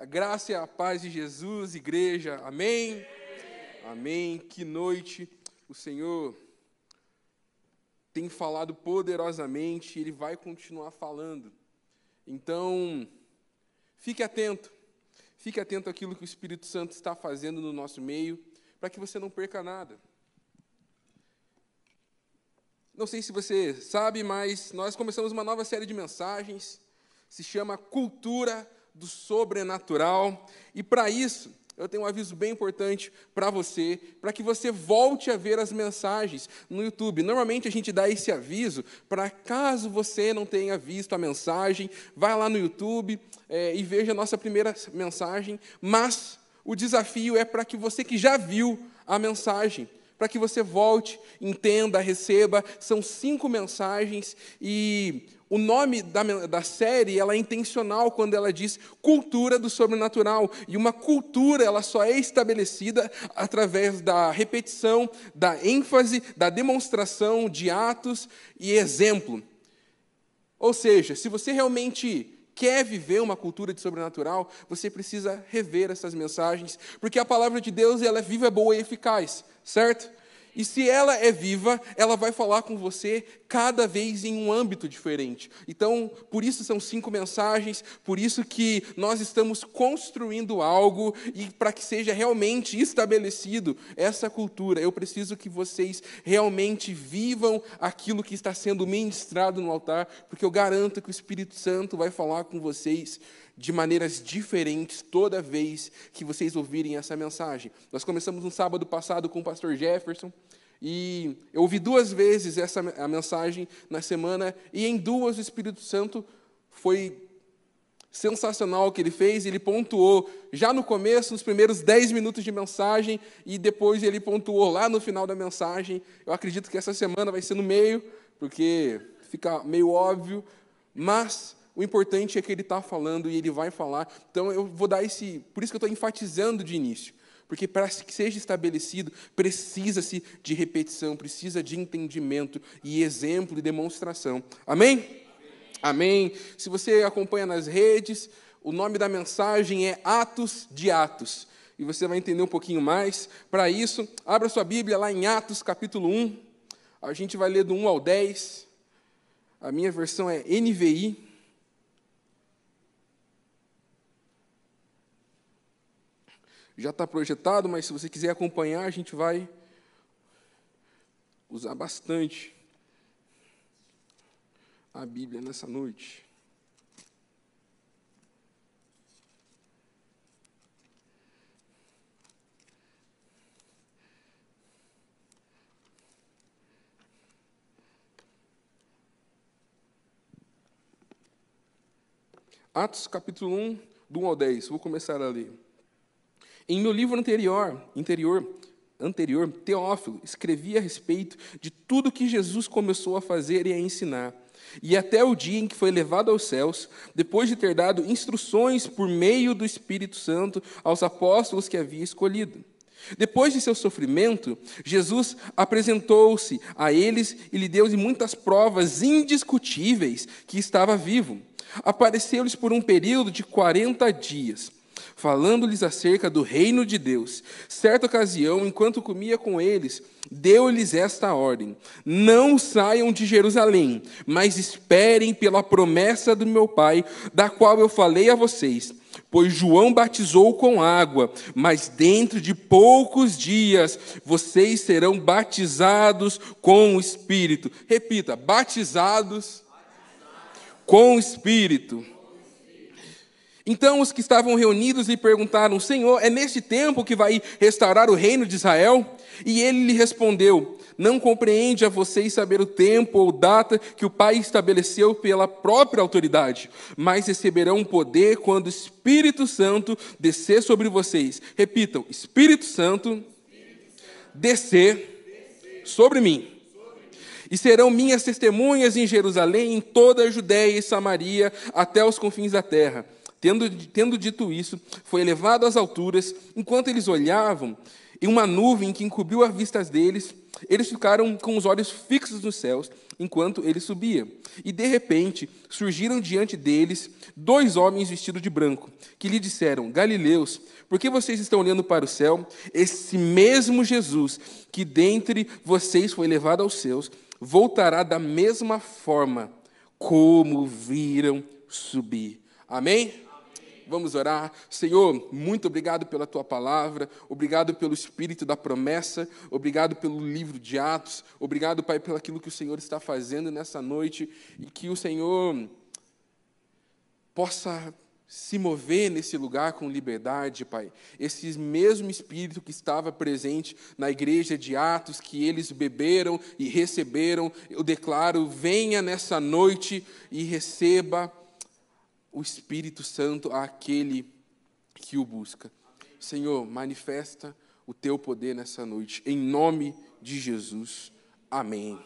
A graça e a paz de Jesus, igreja. Amém? Amém. Que noite o Senhor tem falado poderosamente, ele vai continuar falando. Então, fique atento. Fique atento àquilo que o Espírito Santo está fazendo no nosso meio, para que você não perca nada. Não sei se você sabe, mas nós começamos uma nova série de mensagens, se chama Cultura do sobrenatural. E para isso, eu tenho um aviso bem importante para você, para que você volte a ver as mensagens no YouTube. Normalmente a gente dá esse aviso para caso você não tenha visto a mensagem, vá lá no YouTube é, e veja a nossa primeira mensagem. Mas o desafio é para que você que já viu a mensagem, para que você volte, entenda, receba. São cinco mensagens e o nome da, da série ela é intencional quando ela diz cultura do sobrenatural. E uma cultura ela só é estabelecida através da repetição, da ênfase, da demonstração de atos e exemplo. Ou seja, se você realmente quer viver uma cultura de sobrenatural, você precisa rever essas mensagens, porque a palavra de Deus ela é viva, boa e eficaz, certo? E se ela é viva, ela vai falar com você cada vez em um âmbito diferente. Então, por isso são cinco mensagens, por isso que nós estamos construindo algo e para que seja realmente estabelecido essa cultura, eu preciso que vocês realmente vivam aquilo que está sendo ministrado no altar, porque eu garanto que o Espírito Santo vai falar com vocês de maneiras diferentes toda vez que vocês ouvirem essa mensagem. Nós começamos no sábado passado com o pastor Jefferson. E eu ouvi duas vezes essa a mensagem na semana, e em duas o Espírito Santo foi sensacional o que ele fez. Ele pontuou já no começo, nos primeiros dez minutos de mensagem, e depois ele pontuou lá no final da mensagem. Eu acredito que essa semana vai ser no meio, porque fica meio óbvio, mas o importante é que ele está falando e ele vai falar. Então eu vou dar esse. Por isso que eu estou enfatizando de início. Porque para que seja estabelecido, precisa-se de repetição, precisa de entendimento e exemplo e demonstração. Amém? Amém? Se você acompanha nas redes, o nome da mensagem é Atos de Atos. E você vai entender um pouquinho mais. Para isso, abra sua Bíblia lá em Atos, capítulo 1. A gente vai ler do 1 ao 10. A minha versão é NVI. Já está projetado, mas se você quiser acompanhar, a gente vai usar bastante a Bíblia nessa noite. Atos capítulo 1, do 1 ao 10. Vou começar a ler. Em meu livro anterior, interior, anterior, Teófilo, escrevi a respeito de tudo que Jesus começou a fazer e a ensinar, e até o dia em que foi levado aos céus, depois de ter dado instruções por meio do Espírito Santo aos apóstolos que havia escolhido. Depois de seu sofrimento, Jesus apresentou-se a eles e lhe deu muitas provas indiscutíveis que estava vivo. Apareceu-lhes por um período de quarenta dias falando-lhes acerca do reino de Deus. Certa ocasião, enquanto comia com eles, deu-lhes esta ordem: Não saiam de Jerusalém, mas esperem pela promessa do meu Pai, da qual eu falei a vocês. Pois João batizou com água, mas dentro de poucos dias vocês serão batizados com o Espírito. Repita: batizados com o Espírito. Então os que estavam reunidos lhe perguntaram: Senhor, é neste tempo que vai restaurar o reino de Israel? E ele lhe respondeu: Não compreende a vocês saber o tempo ou data que o Pai estabeleceu pela própria autoridade, mas receberão poder quando o Espírito Santo descer sobre vocês. Repitam: Espírito Santo descer sobre mim. E serão minhas testemunhas em Jerusalém, em toda a Judéia e Samaria, até os confins da terra. Tendo, tendo dito isso, foi elevado às alturas, enquanto eles olhavam, e uma nuvem que encobriu as vistas deles, eles ficaram com os olhos fixos nos céus, enquanto ele subia. E de repente surgiram diante deles dois homens vestidos de branco, que lhe disseram: Galileus, por que vocês estão olhando para o céu? Esse mesmo Jesus, que dentre vocês foi levado aos céus, voltará da mesma forma como viram subir. Amém? Vamos orar. Senhor, muito obrigado pela tua palavra, obrigado pelo espírito da promessa, obrigado pelo livro de Atos, obrigado, Pai, pelo aquilo que o Senhor está fazendo nessa noite e que o Senhor possa se mover nesse lugar com liberdade, Pai. Esse mesmo Espírito que estava presente na igreja de Atos, que eles beberam e receberam, eu declaro, venha nessa noite e receba o Espírito Santo àquele que o busca. Senhor, manifesta o teu poder nessa noite, em nome de Jesus. Amém.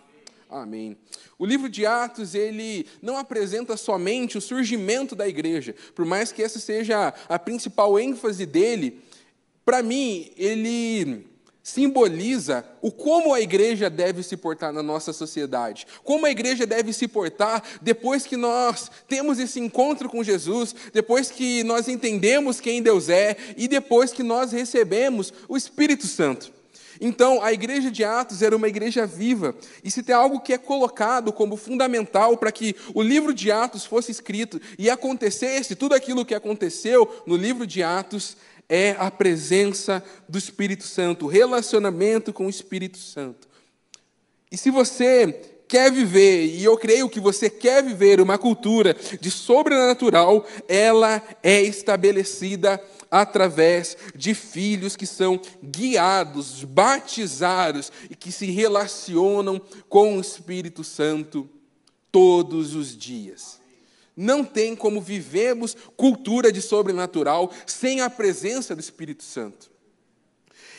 Amém. O livro de Atos, ele não apresenta somente o surgimento da igreja, por mais que essa seja a principal ênfase dele, para mim, ele simboliza o como a igreja deve se portar na nossa sociedade. Como a igreja deve se portar depois que nós temos esse encontro com Jesus, depois que nós entendemos quem Deus é e depois que nós recebemos o Espírito Santo. Então, a igreja de Atos era uma igreja viva, e se tem algo que é colocado como fundamental para que o livro de Atos fosse escrito e acontecesse tudo aquilo que aconteceu no livro de Atos, é a presença do Espírito Santo, o relacionamento com o Espírito Santo. E se você quer viver, e eu creio que você quer viver uma cultura de sobrenatural, ela é estabelecida através de filhos que são guiados, batizados e que se relacionam com o Espírito Santo todos os dias. Não tem como vivemos cultura de sobrenatural sem a presença do Espírito Santo.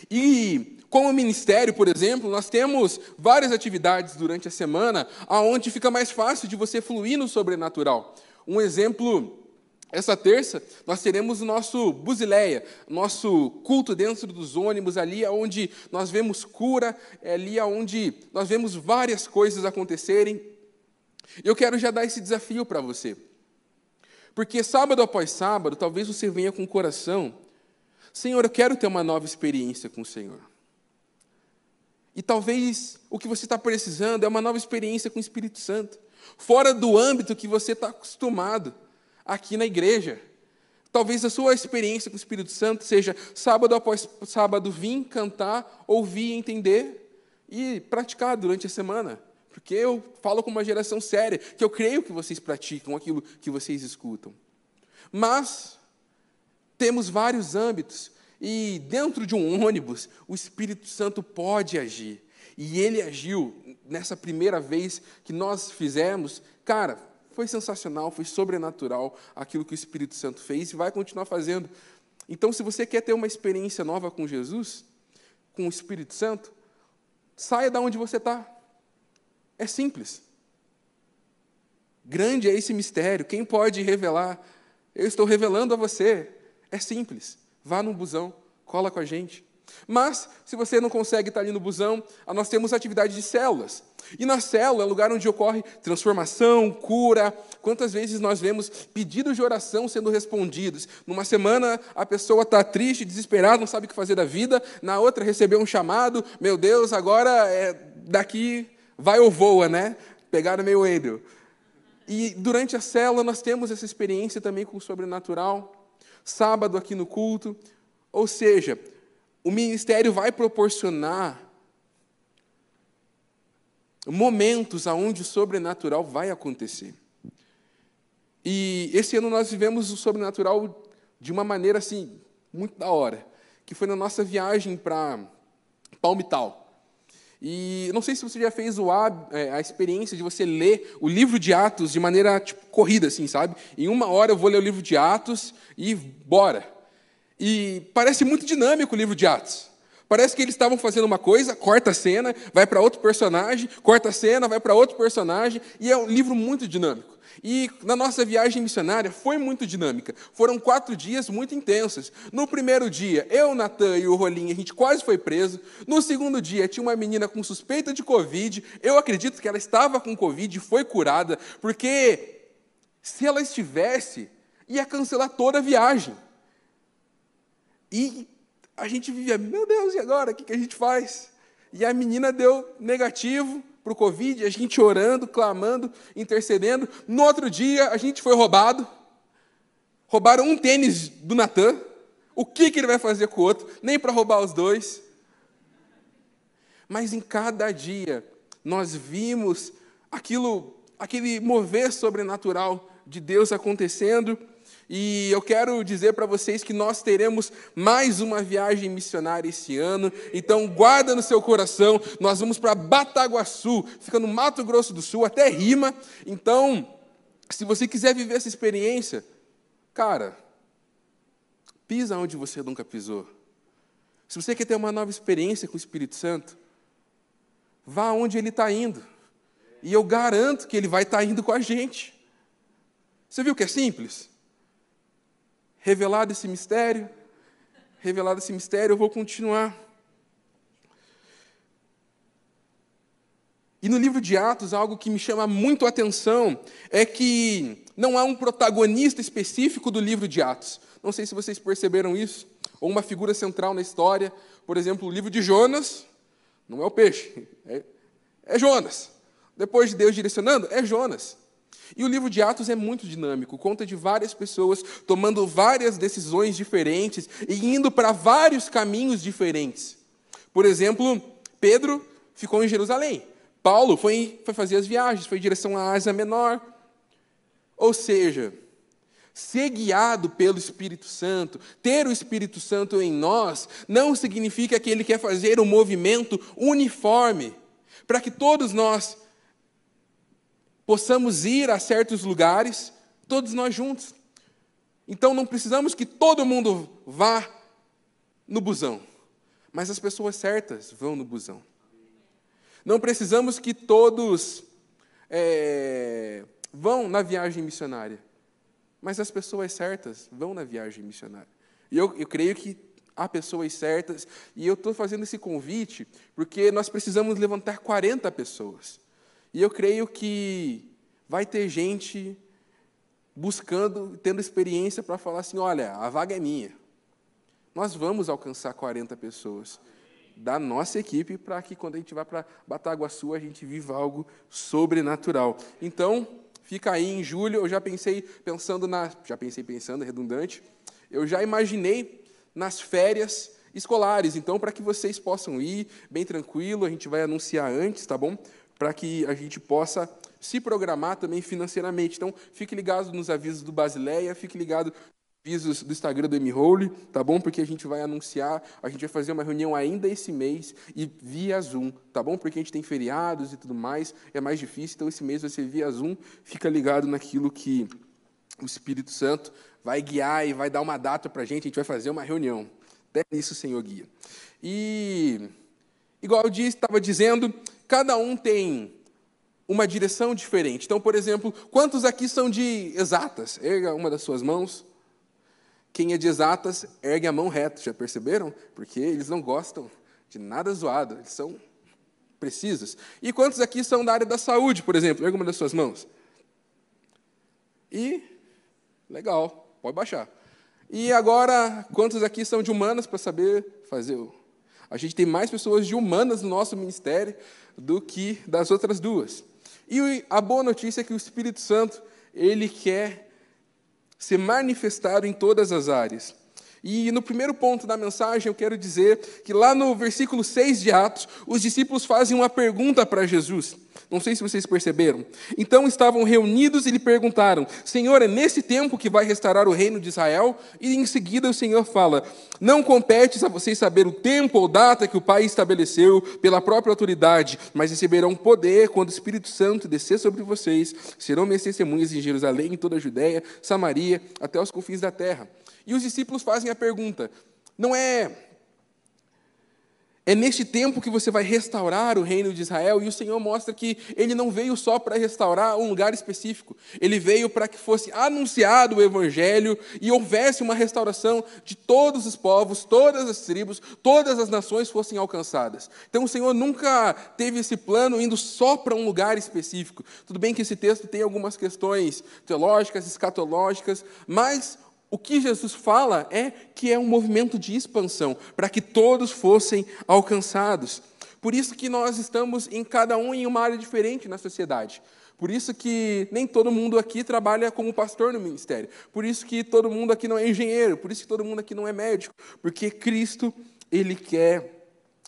E como ministério, por exemplo, nós temos várias atividades durante a semana aonde fica mais fácil de você fluir no sobrenatural. Um exemplo essa terça, nós teremos o nosso Buzileia, nosso culto dentro dos ônibus, ali onde nós vemos cura, é ali onde nós vemos várias coisas acontecerem. Eu quero já dar esse desafio para você. Porque sábado após sábado, talvez você venha com o coração, Senhor, eu quero ter uma nova experiência com o Senhor. E talvez o que você está precisando é uma nova experiência com o Espírito Santo, fora do âmbito que você está acostumado aqui na igreja. Talvez a sua experiência com o Espírito Santo seja sábado após sábado vir cantar, ouvir, entender e praticar durante a semana. Porque eu falo com uma geração séria, que eu creio que vocês praticam aquilo que vocês escutam. Mas temos vários âmbitos e dentro de um ônibus o Espírito Santo pode agir. E ele agiu nessa primeira vez que nós fizemos. Cara, foi sensacional, foi sobrenatural aquilo que o Espírito Santo fez e vai continuar fazendo. Então, se você quer ter uma experiência nova com Jesus, com o Espírito Santo, saia da onde você está. É simples. Grande é esse mistério. Quem pode revelar? Eu estou revelando a você. É simples. Vá no busão, cola com a gente. Mas, se você não consegue estar ali no busão, nós temos atividade de células. E na célula é o lugar onde ocorre transformação, cura. Quantas vezes nós vemos pedidos de oração sendo respondidos? Numa semana a pessoa está triste, desesperada, não sabe o que fazer da vida. Na outra recebeu um chamado, meu Deus, agora é, daqui vai ou voa, né? Pegaram meio Andrew. E durante a célula nós temos essa experiência também com o sobrenatural. Sábado aqui no culto. Ou seja, o ministério vai proporcionar momentos aonde o sobrenatural vai acontecer. E esse ano nós vivemos o sobrenatural de uma maneira assim muito da hora, que foi na nossa viagem para Palmital. E não sei se você já fez o, é, a experiência de você ler o livro de Atos de maneira tipo, corrida, assim, sabe? Em uma hora eu vou ler o livro de Atos e bora. E parece muito dinâmico o livro de Atos. Parece que eles estavam fazendo uma coisa, corta a cena, vai para outro personagem, corta a cena, vai para outro personagem, e é um livro muito dinâmico. E na nossa viagem missionária foi muito dinâmica. Foram quatro dias muito intensos. No primeiro dia, eu, Natan e o Rolim, a gente quase foi preso. No segundo dia, tinha uma menina com suspeita de Covid. Eu acredito que ela estava com Covid e foi curada, porque se ela estivesse, ia cancelar toda a viagem. E a gente vivia, meu Deus, e agora? O que a gente faz? E a menina deu negativo para o Covid, a gente orando, clamando, intercedendo. No outro dia, a gente foi roubado. Roubaram um tênis do Natan. O que, que ele vai fazer com o outro? Nem para roubar os dois. Mas em cada dia, nós vimos aquilo, aquele mover sobrenatural de Deus acontecendo e eu quero dizer para vocês que nós teremos mais uma viagem missionária esse ano. Então, guarda no seu coração. Nós vamos para Bataguaçu, fica no Mato Grosso do Sul, até Rima. Então, se você quiser viver essa experiência, cara, pisa onde você nunca pisou. Se você quer ter uma nova experiência com o Espírito Santo, vá onde ele está indo. E eu garanto que ele vai estar tá indo com a gente. Você viu que é simples? Revelado esse mistério, revelado esse mistério, eu vou continuar. E no livro de Atos, algo que me chama muito a atenção é que não há um protagonista específico do livro de Atos. Não sei se vocês perceberam isso, ou uma figura central na história. Por exemplo, o livro de Jonas, não é o peixe, é, é Jonas. Depois de Deus direcionando, é Jonas. E o livro de Atos é muito dinâmico, conta de várias pessoas tomando várias decisões diferentes e indo para vários caminhos diferentes. Por exemplo, Pedro ficou em Jerusalém. Paulo foi, foi fazer as viagens, foi em direção à Ásia Menor. Ou seja, ser guiado pelo Espírito Santo, ter o Espírito Santo em nós, não significa que ele quer fazer um movimento uniforme, para que todos nós possamos ir a certos lugares, todos nós juntos. Então não precisamos que todo mundo vá no busão, mas as pessoas certas vão no busão. Não precisamos que todos é, vão na viagem missionária, mas as pessoas certas vão na viagem missionária. E eu, eu creio que há pessoas certas, e eu estou fazendo esse convite porque nós precisamos levantar 40 pessoas. E eu creio que vai ter gente buscando, tendo experiência para falar assim: olha, a vaga é minha. Nós vamos alcançar 40 pessoas da nossa equipe para que quando a gente vá para Bataguaçu a gente viva algo sobrenatural. Então, fica aí em julho, eu já pensei pensando na, já pensei pensando, é redundante, eu já imaginei nas férias escolares, então para que vocês possam ir bem tranquilo, a gente vai anunciar antes, tá bom? Para que a gente possa se programar também financeiramente. Então, fique ligado nos avisos do Basileia, fique ligado nos avisos do Instagram do M-Role, tá bom? Porque a gente vai anunciar, a gente vai fazer uma reunião ainda esse mês e via Zoom, tá bom? Porque a gente tem feriados e tudo mais, é mais difícil, então esse mês vai ser via Zoom. Fica ligado naquilo que o Espírito Santo vai guiar e vai dar uma data para a gente, a gente vai fazer uma reunião. Até nisso, Senhor guia. E, igual eu estava dizendo, cada um tem uma direção diferente. Então, por exemplo, quantos aqui são de exatas? Erga uma das suas mãos. Quem é de exatas, ergue a mão reta. Já perceberam? Porque eles não gostam de nada zoado, eles são precisos. E quantos aqui são da área da saúde, por exemplo? Erga uma das suas mãos. E, legal, pode baixar. E agora, quantos aqui são de humanas para saber fazer o a gente tem mais pessoas de humanas no nosso ministério do que das outras duas. E a boa notícia é que o Espírito Santo, ele quer ser manifestado em todas as áreas. E no primeiro ponto da mensagem, eu quero dizer que lá no versículo 6 de Atos, os discípulos fazem uma pergunta para Jesus. Não sei se vocês perceberam. Então estavam reunidos e lhe perguntaram: Senhor, é nesse tempo que vai restaurar o reino de Israel? E em seguida o Senhor fala: Não competes a vocês saber o tempo ou data que o Pai estabeleceu pela própria autoridade, mas receberão poder quando o Espírito Santo descer sobre vocês. Serão minhas testemunhas em Jerusalém, em toda a Judéia, Samaria, até os confins da terra. E os discípulos fazem a pergunta: Não é É neste tempo que você vai restaurar o reino de Israel, e o Senhor mostra que ele não veio só para restaurar um lugar específico, ele veio para que fosse anunciado o Evangelho e houvesse uma restauração de todos os povos, todas as tribos, todas as nações fossem alcançadas. Então o Senhor nunca teve esse plano indo só para um lugar específico. Tudo bem que esse texto tem algumas questões teológicas, escatológicas, mas o que Jesus fala é que é um movimento de expansão, para que todos fossem alcançados. Por isso que nós estamos em cada um em uma área diferente na sociedade. Por isso que nem todo mundo aqui trabalha como pastor no ministério. Por isso que todo mundo aqui não é engenheiro. Por isso que todo mundo aqui não é médico. Porque Cristo, Ele quer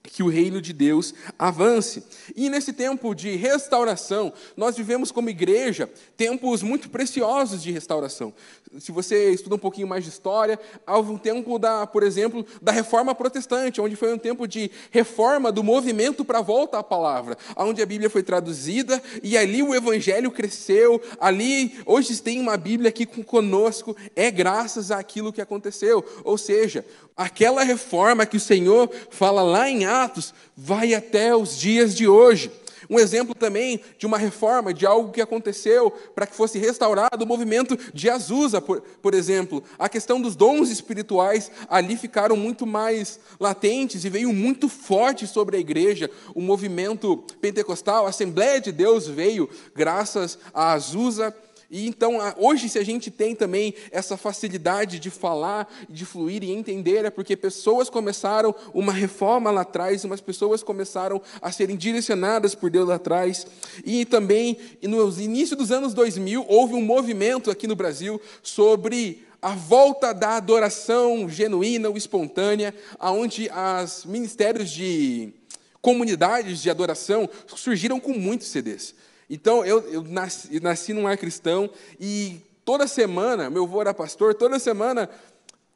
que o reino de Deus avance. E nesse tempo de restauração, nós vivemos como igreja tempos muito preciosos de restauração. Se você estuda um pouquinho mais de história, houve um tempo da, por exemplo, da reforma protestante, onde foi um tempo de reforma do movimento para a volta à palavra, onde a Bíblia foi traduzida e ali o evangelho cresceu. Ali hoje tem uma Bíblia aqui conosco, é graças àquilo que aconteceu. Ou seja, aquela reforma que o Senhor fala lá em Atos vai até os dias de hoje. Um exemplo também de uma reforma, de algo que aconteceu para que fosse restaurado o movimento de Azusa, por, por exemplo. A questão dos dons espirituais ali ficaram muito mais latentes e veio muito forte sobre a igreja. O movimento pentecostal, a Assembleia de Deus veio graças a Azusa e então, hoje, se a gente tem também essa facilidade de falar, de fluir e entender, é porque pessoas começaram uma reforma lá atrás, umas pessoas começaram a serem direcionadas por Deus lá atrás. E também, no início dos anos 2000, houve um movimento aqui no Brasil sobre a volta da adoração genuína ou espontânea, aonde os ministérios de comunidades de adoração surgiram com muitos CDs. Então, eu, eu, nasci, eu nasci num lar cristão e toda semana, meu avô era pastor, toda semana,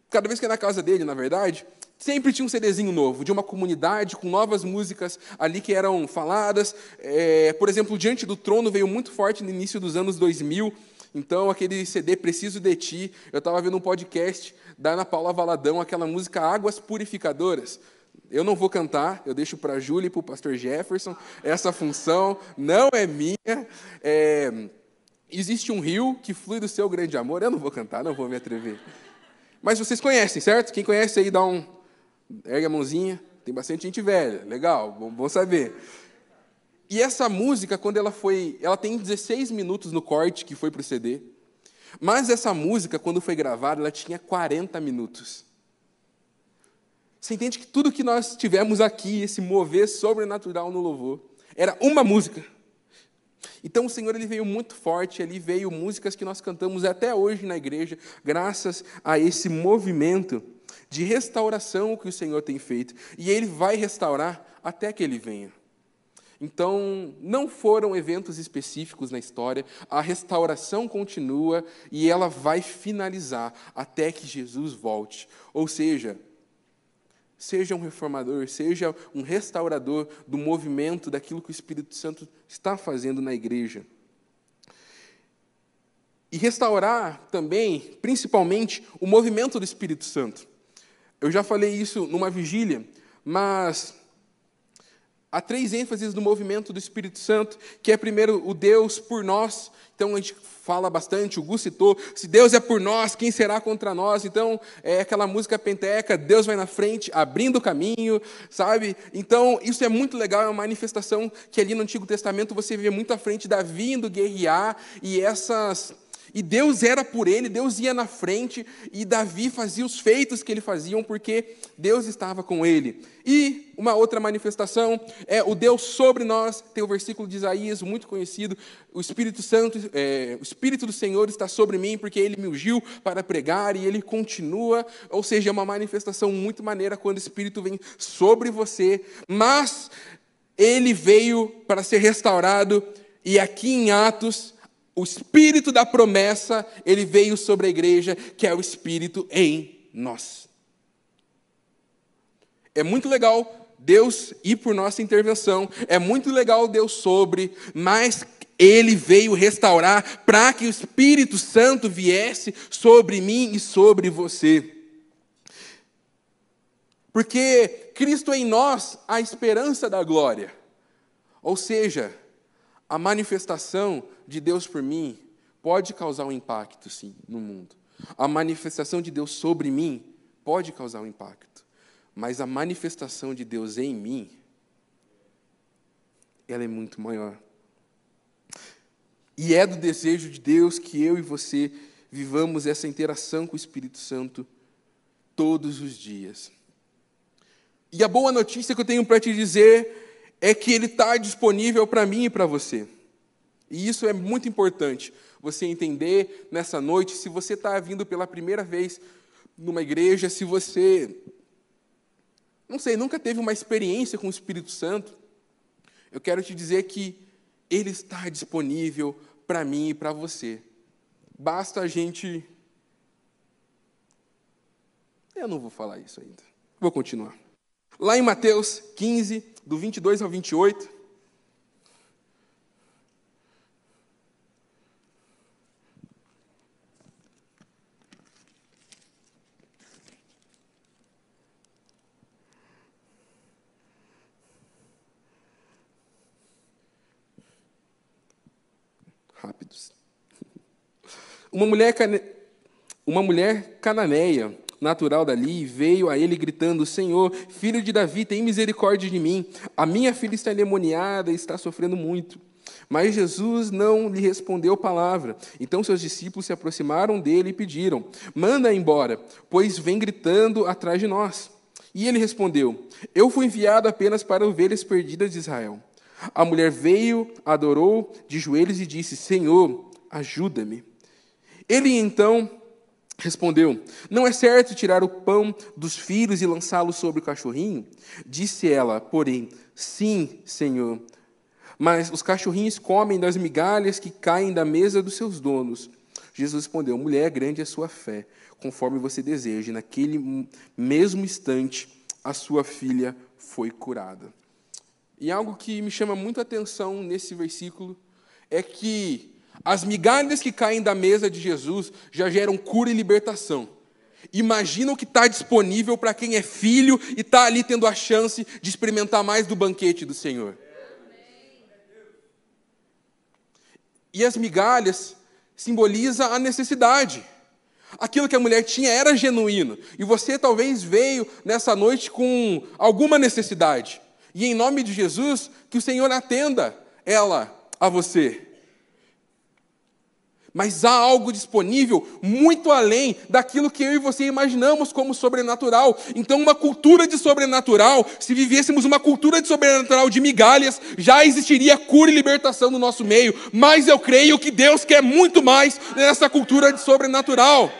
cada vez que ia na casa dele, na verdade, sempre tinha um CDzinho novo, de uma comunidade, com novas músicas ali que eram faladas. É, por exemplo, Diante do Trono veio muito forte no início dos anos 2000, então aquele CD Preciso de Ti, eu estava vendo um podcast da Ana Paula Valadão, aquela música Águas Purificadoras. Eu não vou cantar, eu deixo para a Júlia e para o pastor Jefferson. Essa função não é minha. É, existe um rio que flui do seu grande amor. Eu não vou cantar, não vou me atrever. Mas vocês conhecem, certo? Quem conhece aí, dá um. Ergue a mãozinha. Tem bastante gente velha. Legal, bom, saber. E essa música, quando ela foi. Ela tem 16 minutos no corte que foi para o CD. Mas essa música, quando foi gravada, ela tinha 40 minutos. Você entende que tudo que nós tivemos aqui, esse mover sobrenatural no louvor, era uma música. Então o Senhor ele veio muito forte, ele veio músicas que nós cantamos até hoje na igreja, graças a esse movimento de restauração que o Senhor tem feito. E ele vai restaurar até que ele venha. Então, não foram eventos específicos na história, a restauração continua e ela vai finalizar até que Jesus volte. Ou seja, Seja um reformador, seja um restaurador do movimento, daquilo que o Espírito Santo está fazendo na igreja. E restaurar também, principalmente, o movimento do Espírito Santo. Eu já falei isso numa vigília, mas há três ênfases do movimento do Espírito Santo, que é primeiro o Deus por nós, então a gente fala bastante, o Gus citou, se Deus é por nós, quem será contra nós? Então, é aquela música penteca, Deus vai na frente, abrindo o caminho, sabe? Então, isso é muito legal, é uma manifestação que ali no Antigo Testamento você vê muito à frente Davi indo guerrear, e essas e Deus era por ele, Deus ia na frente, e Davi fazia os feitos que ele fazia, porque Deus estava com ele. E uma outra manifestação é o Deus sobre nós, tem o versículo de Isaías, muito conhecido, o Espírito Santo, é, o Espírito do Senhor está sobre mim, porque ele me ungiu para pregar, e ele continua, ou seja, é uma manifestação muito maneira quando o Espírito vem sobre você, mas ele veio para ser restaurado, e aqui em Atos, o espírito da promessa, ele veio sobre a igreja, que é o espírito em nós. É muito legal Deus ir por nossa intervenção, é muito legal Deus sobre, mas ele veio restaurar para que o Espírito Santo viesse sobre mim e sobre você. Porque Cristo em nós, a esperança da glória. Ou seja, a manifestação de Deus por mim pode causar um impacto, sim, no mundo. A manifestação de Deus sobre mim pode causar um impacto. Mas a manifestação de Deus em mim, ela é muito maior. E é do desejo de Deus que eu e você vivamos essa interação com o Espírito Santo todos os dias. E a boa notícia que eu tenho para te dizer é que ele está disponível para mim e para você. E isso é muito importante, você entender nessa noite, se você está vindo pela primeira vez numa igreja, se você, não sei, nunca teve uma experiência com o Espírito Santo, eu quero te dizer que ele está disponível para mim e para você. Basta a gente. Eu não vou falar isso ainda. Vou continuar. Lá em Mateus 15, do 22 ao 28. Rápidos. Uma mulher, uma mulher cananeia natural dali, veio a ele gritando: Senhor, filho de Davi, tem misericórdia de mim. A minha filha está endemoniada e está sofrendo muito. Mas Jesus não lhe respondeu palavra. Então seus discípulos se aproximaram dele e pediram: Manda embora, pois vem gritando atrás de nós. E ele respondeu: Eu fui enviado apenas para ovelhas perdidas de Israel. A mulher veio, adorou de joelhos e disse: Senhor, ajuda-me. Ele então Respondeu: Não é certo tirar o pão dos filhos e lançá-lo sobre o cachorrinho? Disse ela, porém: Sim, Senhor. Mas os cachorrinhos comem das migalhas que caem da mesa dos seus donos. Jesus respondeu: Mulher, grande é a sua fé, conforme você deseja. Naquele mesmo instante, a sua filha foi curada. E algo que me chama muito a atenção nesse versículo é que as migalhas que caem da mesa de Jesus já geram cura e libertação. Imagina o que está disponível para quem é filho e está ali tendo a chance de experimentar mais do banquete do Senhor. E as migalhas simboliza a necessidade. Aquilo que a mulher tinha era genuíno. E você talvez veio nessa noite com alguma necessidade. E em nome de Jesus, que o Senhor atenda ela a você. Mas há algo disponível muito além daquilo que eu e você imaginamos como sobrenatural. Então, uma cultura de sobrenatural, se vivêssemos uma cultura de sobrenatural de migalhas, já existiria cura e libertação no nosso meio. Mas eu creio que Deus quer muito mais nessa cultura de sobrenatural.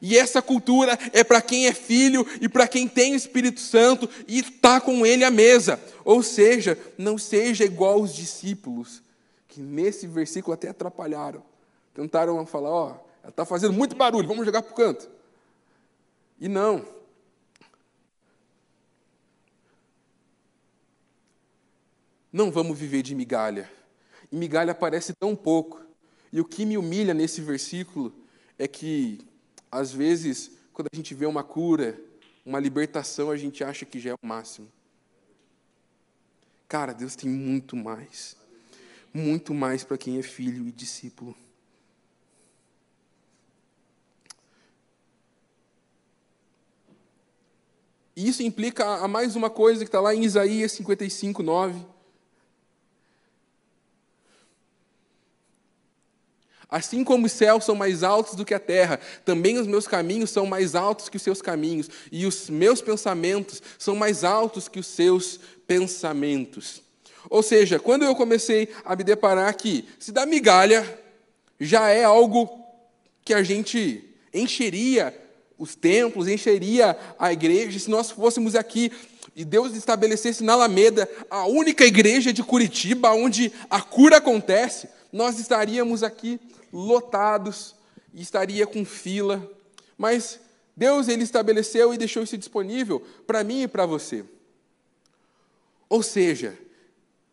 E essa cultura é para quem é filho e para quem tem o Espírito Santo e está com ele à mesa. Ou seja, não seja igual aos discípulos que nesse versículo até atrapalharam. Tentaram falar, ó, oh, ela está fazendo muito barulho, vamos jogar para o canto. E não. Não vamos viver de migalha. E migalha parece tão pouco. E o que me humilha nesse versículo é que, às vezes, quando a gente vê uma cura, uma libertação, a gente acha que já é o máximo. Cara, Deus tem muito mais muito mais para quem é filho e discípulo. E isso implica a mais uma coisa que está lá em Isaías 55, 9. Assim como os céus são mais altos do que a terra, também os meus caminhos são mais altos que os seus caminhos, e os meus pensamentos são mais altos que os seus pensamentos. Ou seja, quando eu comecei a me deparar que se dá migalha já é algo que a gente encheria os templos, encheria a igreja, se nós fôssemos aqui e Deus estabelecesse na Alameda a única igreja de Curitiba onde a cura acontece, nós estaríamos aqui lotados estaria com fila. Mas Deus ele estabeleceu e deixou isso disponível para mim e para você. Ou seja,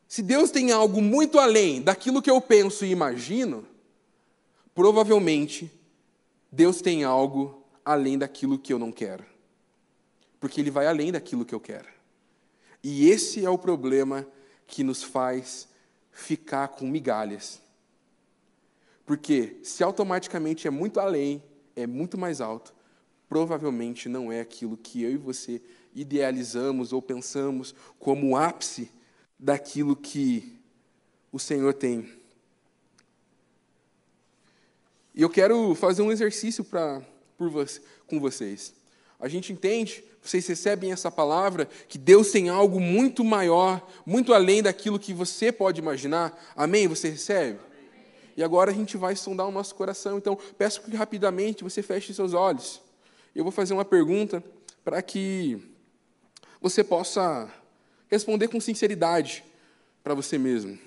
se Deus tem algo muito além daquilo que eu penso e imagino, provavelmente Deus tem algo além daquilo que eu não quero. porque ele vai além daquilo que eu quero. E esse é o problema que nos faz ficar com migalhas. Porque se automaticamente é muito além, é muito mais alto, provavelmente não é aquilo que eu e você idealizamos ou pensamos como ápice daquilo que o Senhor tem. E eu quero fazer um exercício pra, por você, com vocês. A gente entende, vocês recebem essa palavra, que Deus tem algo muito maior, muito além daquilo que você pode imaginar. Amém? Você recebe? E agora a gente vai sondar o nosso coração. Então, peço que rapidamente você feche seus olhos. Eu vou fazer uma pergunta para que você possa responder com sinceridade para você mesmo.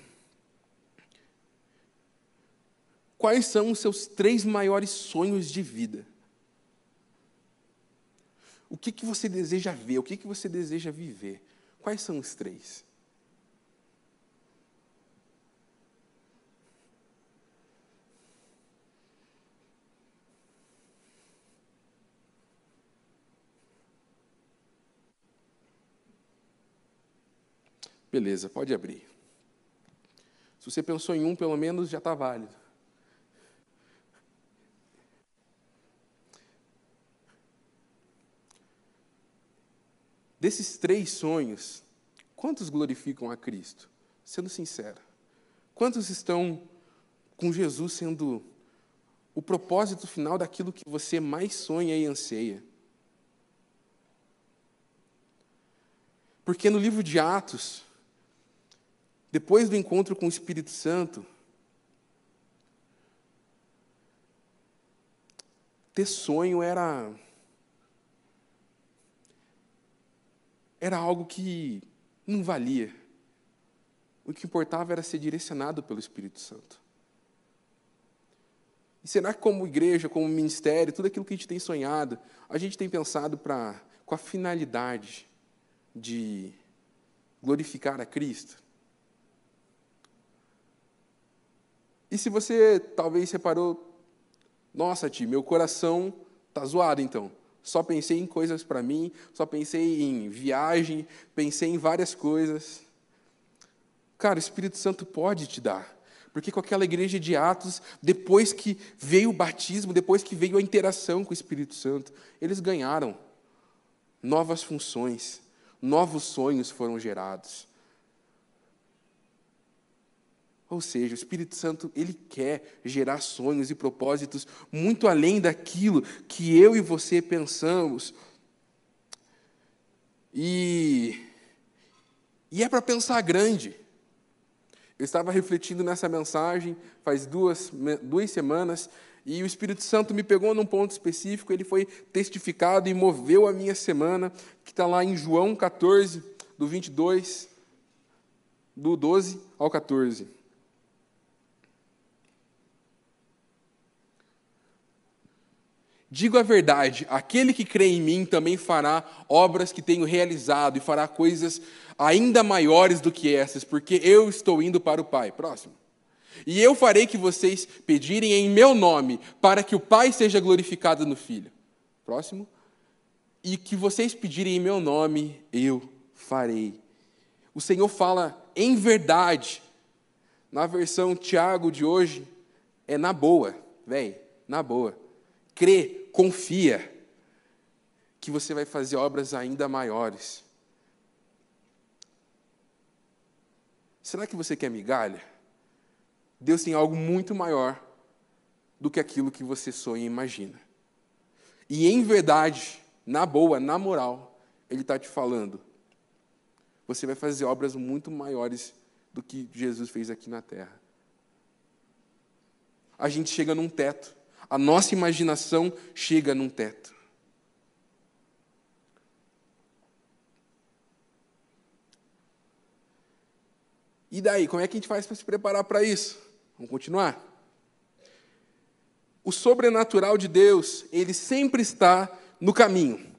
Quais são os seus três maiores sonhos de vida? O que, que você deseja ver? O que, que você deseja viver? Quais são os três? Beleza, pode abrir. Se você pensou em um, pelo menos já está válido. Desses três sonhos, quantos glorificam a Cristo? Sendo sincero. Quantos estão com Jesus sendo o propósito final daquilo que você mais sonha e anseia? Porque no livro de Atos, depois do encontro com o Espírito Santo, ter sonho era era algo que não valia. O que importava era ser direcionado pelo Espírito Santo. E será que, como igreja, como ministério, tudo aquilo que a gente tem sonhado, a gente tem pensado para, com a finalidade de glorificar a Cristo? E se você talvez reparou, nossa, tio, meu coração está zoado então. Só pensei em coisas para mim, só pensei em viagem, pensei em várias coisas. Cara, o Espírito Santo pode te dar. Porque com aquela igreja de Atos, depois que veio o batismo, depois que veio a interação com o Espírito Santo, eles ganharam novas funções, novos sonhos foram gerados. Ou seja, o Espírito Santo, ele quer gerar sonhos e propósitos muito além daquilo que eu e você pensamos. E, e é para pensar grande. Eu estava refletindo nessa mensagem faz duas, duas semanas e o Espírito Santo me pegou num ponto específico, ele foi testificado e moveu a minha semana, que está lá em João 14, do 22, do 12 ao 14. Digo a verdade: aquele que crê em mim também fará obras que tenho realizado e fará coisas ainda maiores do que essas, porque eu estou indo para o Pai. Próximo. E eu farei que vocês pedirem em meu nome, para que o Pai seja glorificado no Filho. Próximo. E que vocês pedirem em meu nome, eu farei. O Senhor fala em verdade. Na versão Tiago de hoje, é na boa, velho, na boa. Crê, confia que você vai fazer obras ainda maiores. Será que você quer migalha? Deus tem algo muito maior do que aquilo que você sonha e imagina. E em verdade, na boa, na moral, Ele está te falando: você vai fazer obras muito maiores do que Jesus fez aqui na terra. A gente chega num teto a nossa imaginação chega num teto. E daí, como é que a gente faz para se preparar para isso? Vamos continuar? O sobrenatural de Deus, ele sempre está no caminho.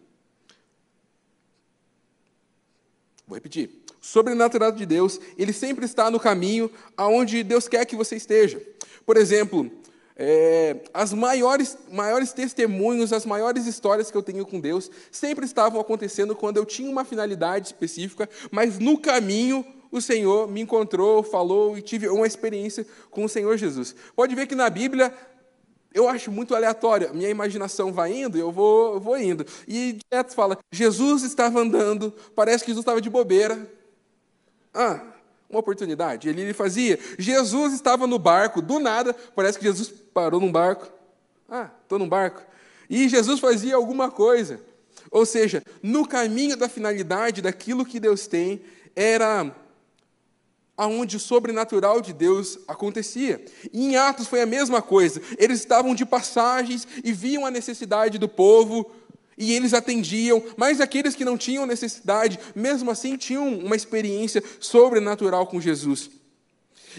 Vou repetir. O sobrenatural de Deus, ele sempre está no caminho aonde Deus quer que você esteja. Por exemplo, É, as maiores, maiores testemunhos, as maiores histórias que eu tenho com Deus sempre estavam acontecendo quando eu tinha uma finalidade específica, mas no caminho o Senhor me encontrou, falou e tive uma experiência com o Senhor Jesus. Pode ver que na Bíblia eu acho muito aleatório. Minha imaginação vai indo, eu vou, eu vou indo. E direto fala: Jesus estava andando, parece que Jesus estava de bobeira. Ah, uma oportunidade. Ele, ele fazia. Jesus estava no barco, do nada, parece que Jesus parou num barco. Ah, estou num barco. E Jesus fazia alguma coisa. Ou seja, no caminho da finalidade daquilo que Deus tem, era aonde o sobrenatural de Deus acontecia. E em Atos foi a mesma coisa. Eles estavam de passagens e viam a necessidade do povo e eles atendiam, mas aqueles que não tinham necessidade, mesmo assim tinham uma experiência sobrenatural com Jesus.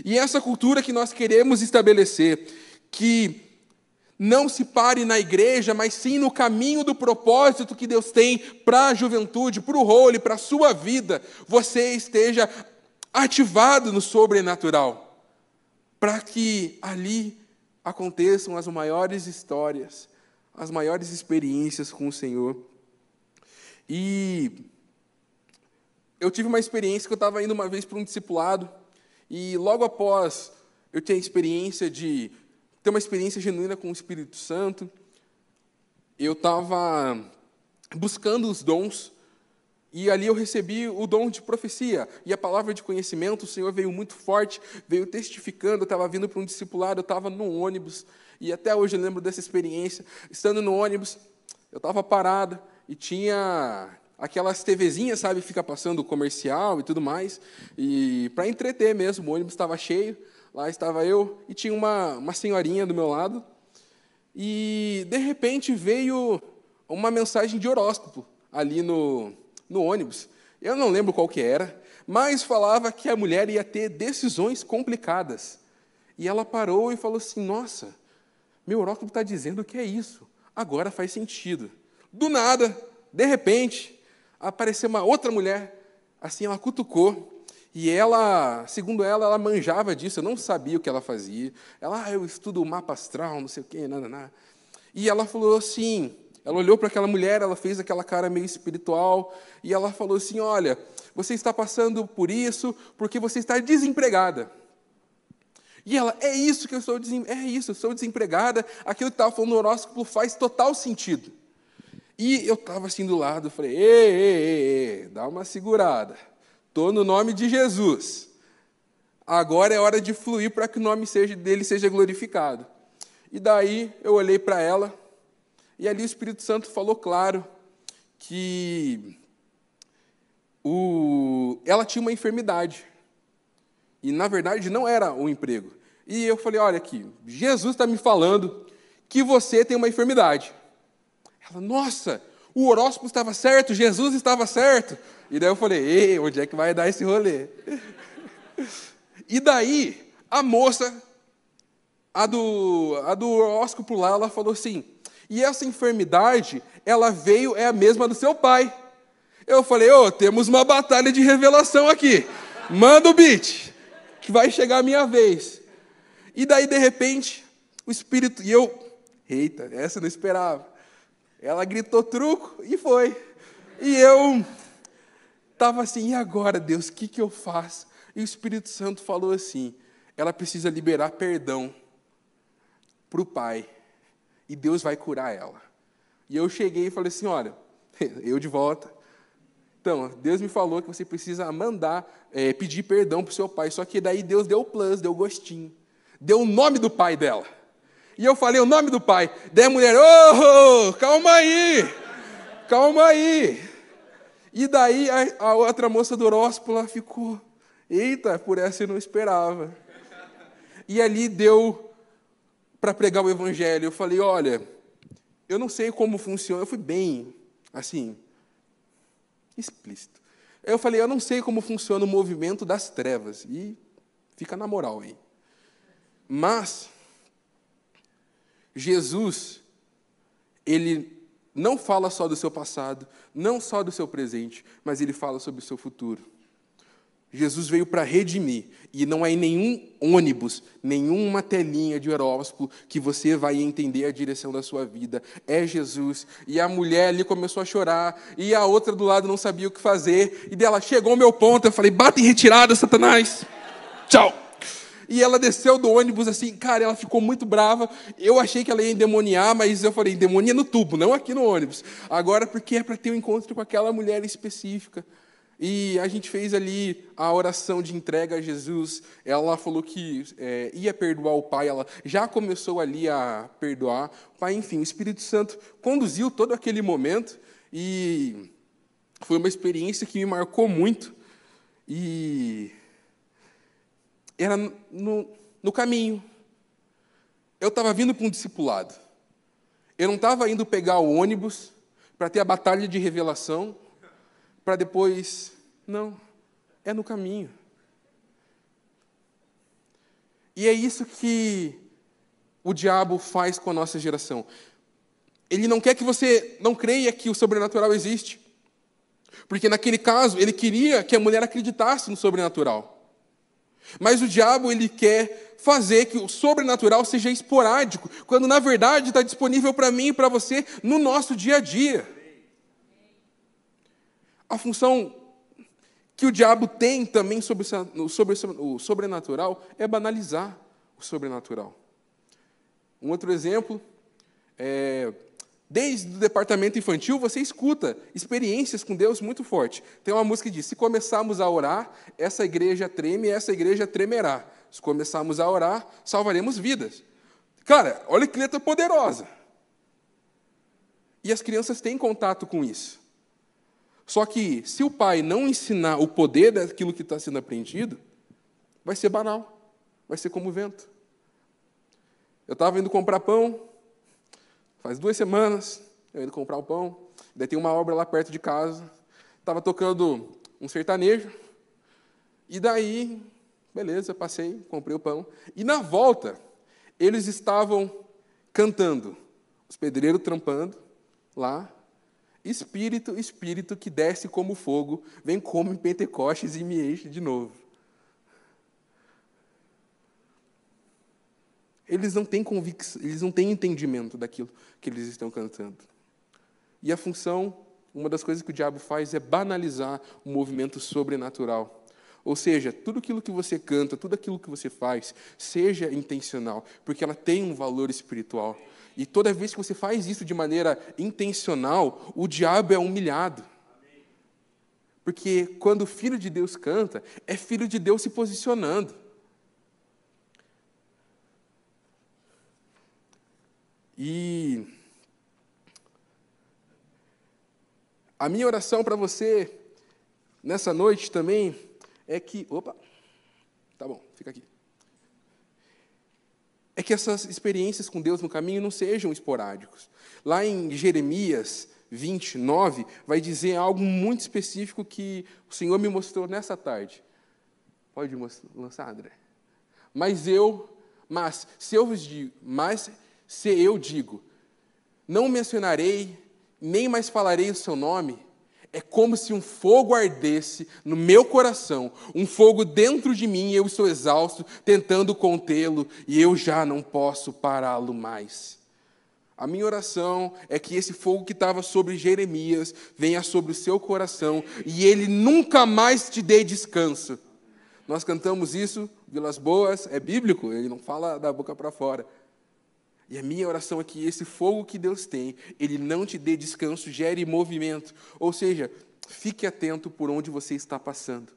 E essa cultura que nós queremos estabelecer, que não se pare na igreja, mas sim no caminho do propósito que Deus tem para a juventude, para o role, para a sua vida, você esteja ativado no sobrenatural, para que ali aconteçam as maiores histórias, as maiores experiências com o Senhor. E eu tive uma experiência que eu estava indo uma vez para um discipulado, e logo após eu ter a experiência de ter uma experiência genuína com o Espírito Santo, eu estava buscando os dons, e ali eu recebi o dom de profecia, e a palavra de conhecimento, o Senhor veio muito forte, veio testificando, eu estava vindo para um discipulado, eu estava no ônibus, e até hoje eu lembro dessa experiência. Estando no ônibus, eu estava parado e tinha aquelas TVzinhas, sabe, fica passando comercial e tudo mais. E para entreter mesmo, o ônibus estava cheio. Lá estava eu e tinha uma, uma senhorinha do meu lado. E de repente veio uma mensagem de horóscopo ali no, no ônibus. Eu não lembro qual que era, mas falava que a mulher ia ter decisões complicadas. E ela parou e falou assim: Nossa, meu oráculo está dizendo que é isso. Agora faz sentido. Do nada, de repente, apareceu uma outra mulher, assim, ela cutucou, e ela, segundo ela, ela manjava disso, eu não sabia o que ela fazia. Ela, ah, eu estudo o mapa astral, não sei o quê, nada. E ela falou assim, ela olhou para aquela mulher, ela fez aquela cara meio espiritual, e ela falou assim: Olha, você está passando por isso porque você está desempregada. E ela, é isso que eu sou, é isso, eu sou desempregada, aquilo que estava falando no horóscopo faz total sentido. E eu estava assim do lado, falei, ei, ei, ei, dá uma segurada. Estou no nome de Jesus. Agora é hora de fluir para que o nome seja, dele seja glorificado. E daí eu olhei para ela, e ali o Espírito Santo falou claro que o, ela tinha uma enfermidade. E, na verdade, não era um emprego. E eu falei: olha aqui, Jesus está me falando que você tem uma enfermidade. Ela, nossa, o horóscopo estava certo, Jesus estava certo. E daí eu falei: ei, onde é que vai dar esse rolê? e daí, a moça, a do, a do horóscopo lá, ela falou assim: e essa enfermidade, ela veio, é a mesma do seu pai. Eu falei: ô, oh, temos uma batalha de revelação aqui. Manda o beat que vai chegar a minha vez. E daí, de repente, o Espírito. E eu, eita, essa eu não esperava. Ela gritou truco e foi. E eu estava assim, e agora, Deus, o que, que eu faço? E o Espírito Santo falou assim: ela precisa liberar perdão para o Pai. E Deus vai curar ela. E eu cheguei e falei assim: olha, eu de volta. Então, Deus me falou que você precisa mandar, é, pedir perdão para o seu pai. Só que daí Deus deu o plus, deu o gostinho. Deu o nome do pai dela. E eu falei o nome do pai. Daí a mulher, ô, oh, calma aí, calma aí. E daí a, a outra moça do horóscopo lá ficou, eita, por essa eu não esperava. E ali deu para pregar o evangelho. Eu falei, olha, eu não sei como funciona. Eu fui bem, assim, explícito. Eu falei, eu não sei como funciona o movimento das trevas. E fica na moral aí. Mas, Jesus, ele não fala só do seu passado, não só do seu presente, mas ele fala sobre o seu futuro. Jesus veio para redimir. E não é em nenhum ônibus, nenhuma telinha de horóscopo que você vai entender a direção da sua vida. É Jesus. E a mulher ali começou a chorar, e a outra do lado não sabia o que fazer. E dela, chegou o meu ponto. Eu falei, bata em retirada, Satanás. Tchau. E ela desceu do ônibus assim, cara, ela ficou muito brava. Eu achei que ela ia endemoniar, mas eu falei, endemonia no tubo, não aqui no ônibus. Agora, porque é para ter um encontro com aquela mulher específica. E a gente fez ali a oração de entrega a Jesus. Ela falou que é, ia perdoar o pai, ela já começou ali a perdoar. O pai, enfim, o Espírito Santo conduziu todo aquele momento e foi uma experiência que me marcou muito. E era no, no caminho. Eu estava vindo para um discipulado. Eu não estava indo pegar o ônibus para ter a batalha de revelação para depois. Não, é no caminho. E é isso que o diabo faz com a nossa geração. Ele não quer que você não creia que o sobrenatural existe. Porque naquele caso, ele queria que a mulher acreditasse no sobrenatural. Mas o diabo ele quer fazer que o sobrenatural seja esporádico, quando na verdade está disponível para mim e para você no nosso dia a dia. A função que o diabo tem também sobre, o sobrenatural é banalizar o sobrenatural. Um outro exemplo é, desde o departamento infantil você escuta experiências com Deus muito forte. Tem uma música que diz: se começarmos a orar, essa igreja treme, essa igreja tremerá. Se começarmos a orar, salvaremos vidas. Cara, olha que letra poderosa. E as crianças têm contato com isso. Só que, se o pai não ensinar o poder daquilo que está sendo aprendido, vai ser banal, vai ser como o vento. Eu estava indo comprar pão, faz duas semanas, eu indo comprar o pão, daí tem uma obra lá perto de casa, estava tocando um sertanejo, e daí, beleza, passei, comprei o pão, e na volta, eles estavam cantando, os pedreiros trampando lá, Espírito, Espírito que desce como fogo, vem como em Pentecostes e me enche de novo. Eles não têm convicção, eles não têm entendimento daquilo que eles estão cantando. E a função, uma das coisas que o diabo faz é banalizar o movimento sobrenatural. Ou seja, tudo aquilo que você canta, tudo aquilo que você faz, seja intencional, porque ela tem um valor espiritual. E toda vez que você faz isso de maneira intencional, o diabo é humilhado. Porque quando o filho de Deus canta, é filho de Deus se posicionando. E a minha oração para você nessa noite também é que. Opa! Tá bom, fica aqui é que essas experiências com Deus no caminho não sejam esporádicos. Lá em Jeremias 29, vai dizer algo muito específico que o Senhor me mostrou nessa tarde. Pode lançar, André? Mas eu, mas se eu digo, mas se eu digo, não mencionarei, nem mais falarei o seu nome, é como se um fogo ardesse no meu coração, um fogo dentro de mim, e eu estou exausto, tentando contê-lo, e eu já não posso pará-lo mais. A minha oração é que esse fogo que estava sobre Jeremias venha sobre o seu coração e ele nunca mais te dê descanso. Nós cantamos isso, Vilas Boas, é bíblico, ele não fala da boca para fora. E a minha oração é que esse fogo que Deus tem, ele não te dê descanso, gere movimento. Ou seja, fique atento por onde você está passando.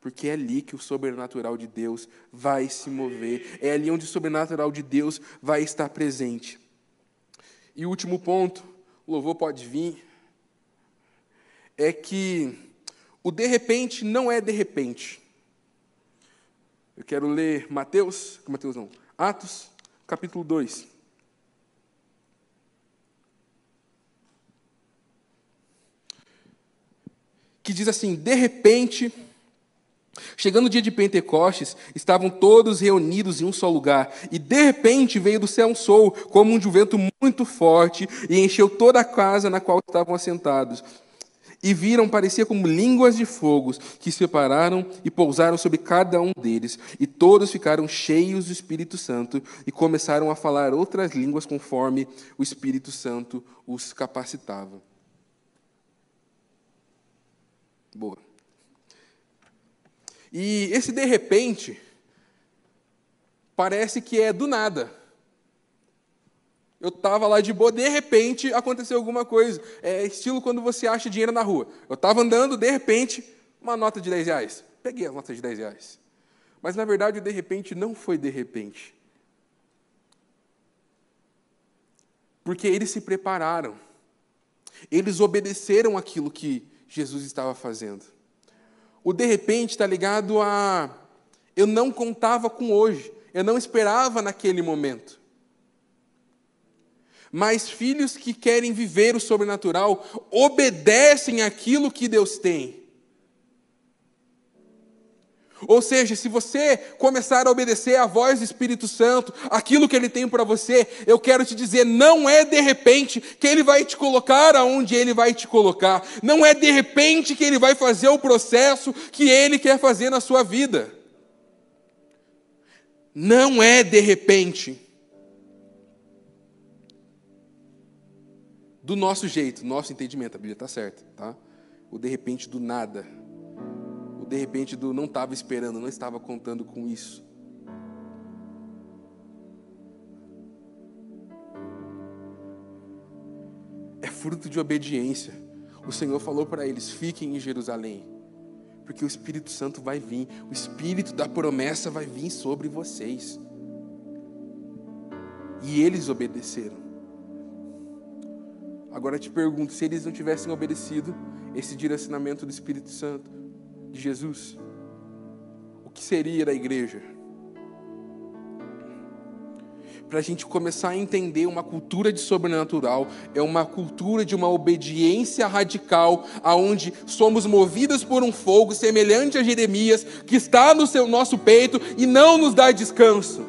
Porque é ali que o sobrenatural de Deus vai se mover. É ali onde o sobrenatural de Deus vai estar presente. E o último ponto, o louvor pode vir, é que o de repente não é de repente. Eu quero ler Mateus, Mateus não, Atos, capítulo 2. Que diz assim: de repente, chegando o dia de Pentecostes, estavam todos reunidos em um só lugar, e de repente veio do céu um sol, como um vento muito forte, e encheu toda a casa na qual estavam assentados. e viram, parecia como línguas de fogo, que se separaram e pousaram sobre cada um deles, e todos ficaram cheios do Espírito Santo e começaram a falar outras línguas conforme o Espírito Santo os capacitava. Boa. E esse de repente parece que é do nada. Eu estava lá de boa, de repente aconteceu alguma coisa. É estilo quando você acha dinheiro na rua. Eu estava andando, de repente, uma nota de 10 reais. Peguei a nota de 10 reais. Mas na verdade, de repente não foi de repente. Porque eles se prepararam. Eles obedeceram aquilo que Jesus estava fazendo. O de repente está ligado a eu não contava com hoje, eu não esperava naquele momento. Mas filhos que querem viver o sobrenatural obedecem aquilo que Deus tem. Ou seja, se você começar a obedecer à voz do Espírito Santo, aquilo que ele tem para você, eu quero te dizer, não é de repente que ele vai te colocar aonde ele vai te colocar. Não é de repente que ele vai fazer o processo que ele quer fazer na sua vida. Não é de repente. do nosso jeito, nosso entendimento, a Bíblia está certa, tá? O de repente do nada, de repente do não estava esperando, não estava contando com isso. É fruto de obediência. O Senhor falou para eles: fiquem em Jerusalém, porque o Espírito Santo vai vir, o Espírito da promessa vai vir sobre vocês. E eles obedeceram. Agora te pergunto: se eles não tivessem obedecido esse direcionamento do Espírito Santo, de Jesus, o que seria da igreja? Para a gente começar a entender uma cultura de sobrenatural, é uma cultura de uma obediência radical, aonde somos movidos por um fogo semelhante a Jeremias, que está no seu nosso peito e não nos dá descanso.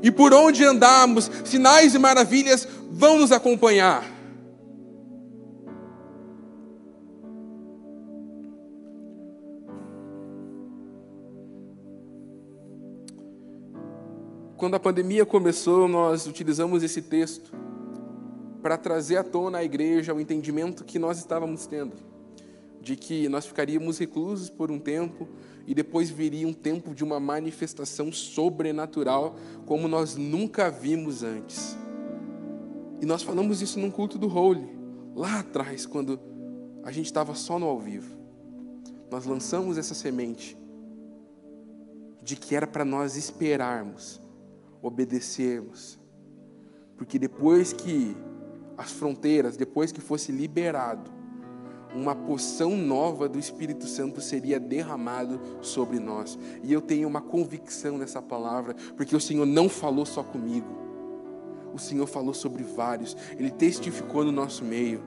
E por onde andarmos, sinais e maravilhas vão nos acompanhar. Quando a pandemia começou, nós utilizamos esse texto para trazer à tona à igreja o entendimento que nós estávamos tendo, de que nós ficaríamos reclusos por um tempo e depois viria um tempo de uma manifestação sobrenatural como nós nunca vimos antes. E nós falamos isso num culto do Holy, lá atrás, quando a gente estava só no ao vivo. Nós lançamos essa semente de que era para nós esperarmos obedecermos. Porque depois que as fronteiras, depois que fosse liberado, uma poção nova do Espírito Santo seria derramado sobre nós. E eu tenho uma convicção nessa palavra, porque o Senhor não falou só comigo. O Senhor falou sobre vários, Ele testificou no nosso meio.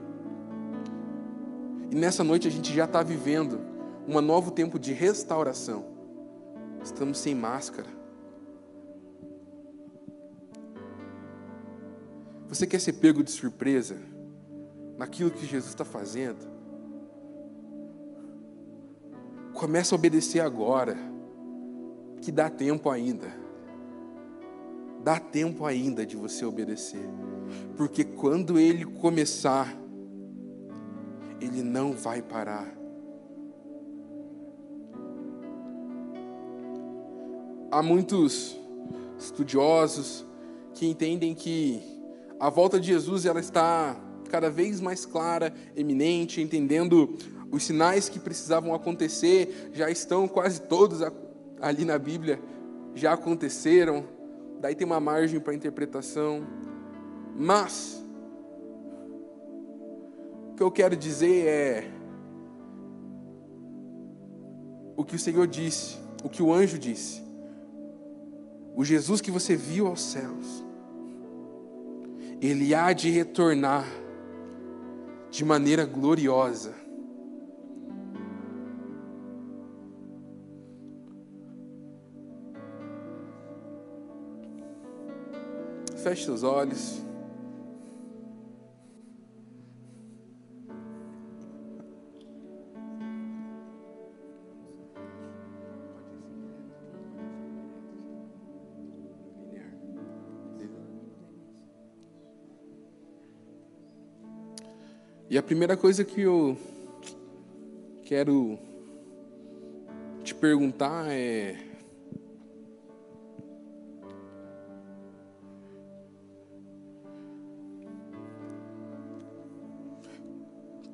E nessa noite a gente já está vivendo um novo tempo de restauração. Estamos sem máscara. Você quer ser pego de surpresa naquilo que Jesus está fazendo? Começa a obedecer agora, que dá tempo ainda. Dá tempo ainda de você obedecer, porque quando ele começar, ele não vai parar. Há muitos estudiosos que entendem que a volta de Jesus ela está cada vez mais clara, eminente, entendendo os sinais que precisavam acontecer, já estão quase todos ali na Bíblia, já aconteceram. Daí tem uma margem para interpretação. Mas o que eu quero dizer é o que o Senhor disse, o que o anjo disse. O Jesus que você viu aos céus ele há de retornar de maneira gloriosa. Feche seus olhos. E a primeira coisa que eu quero te perguntar é.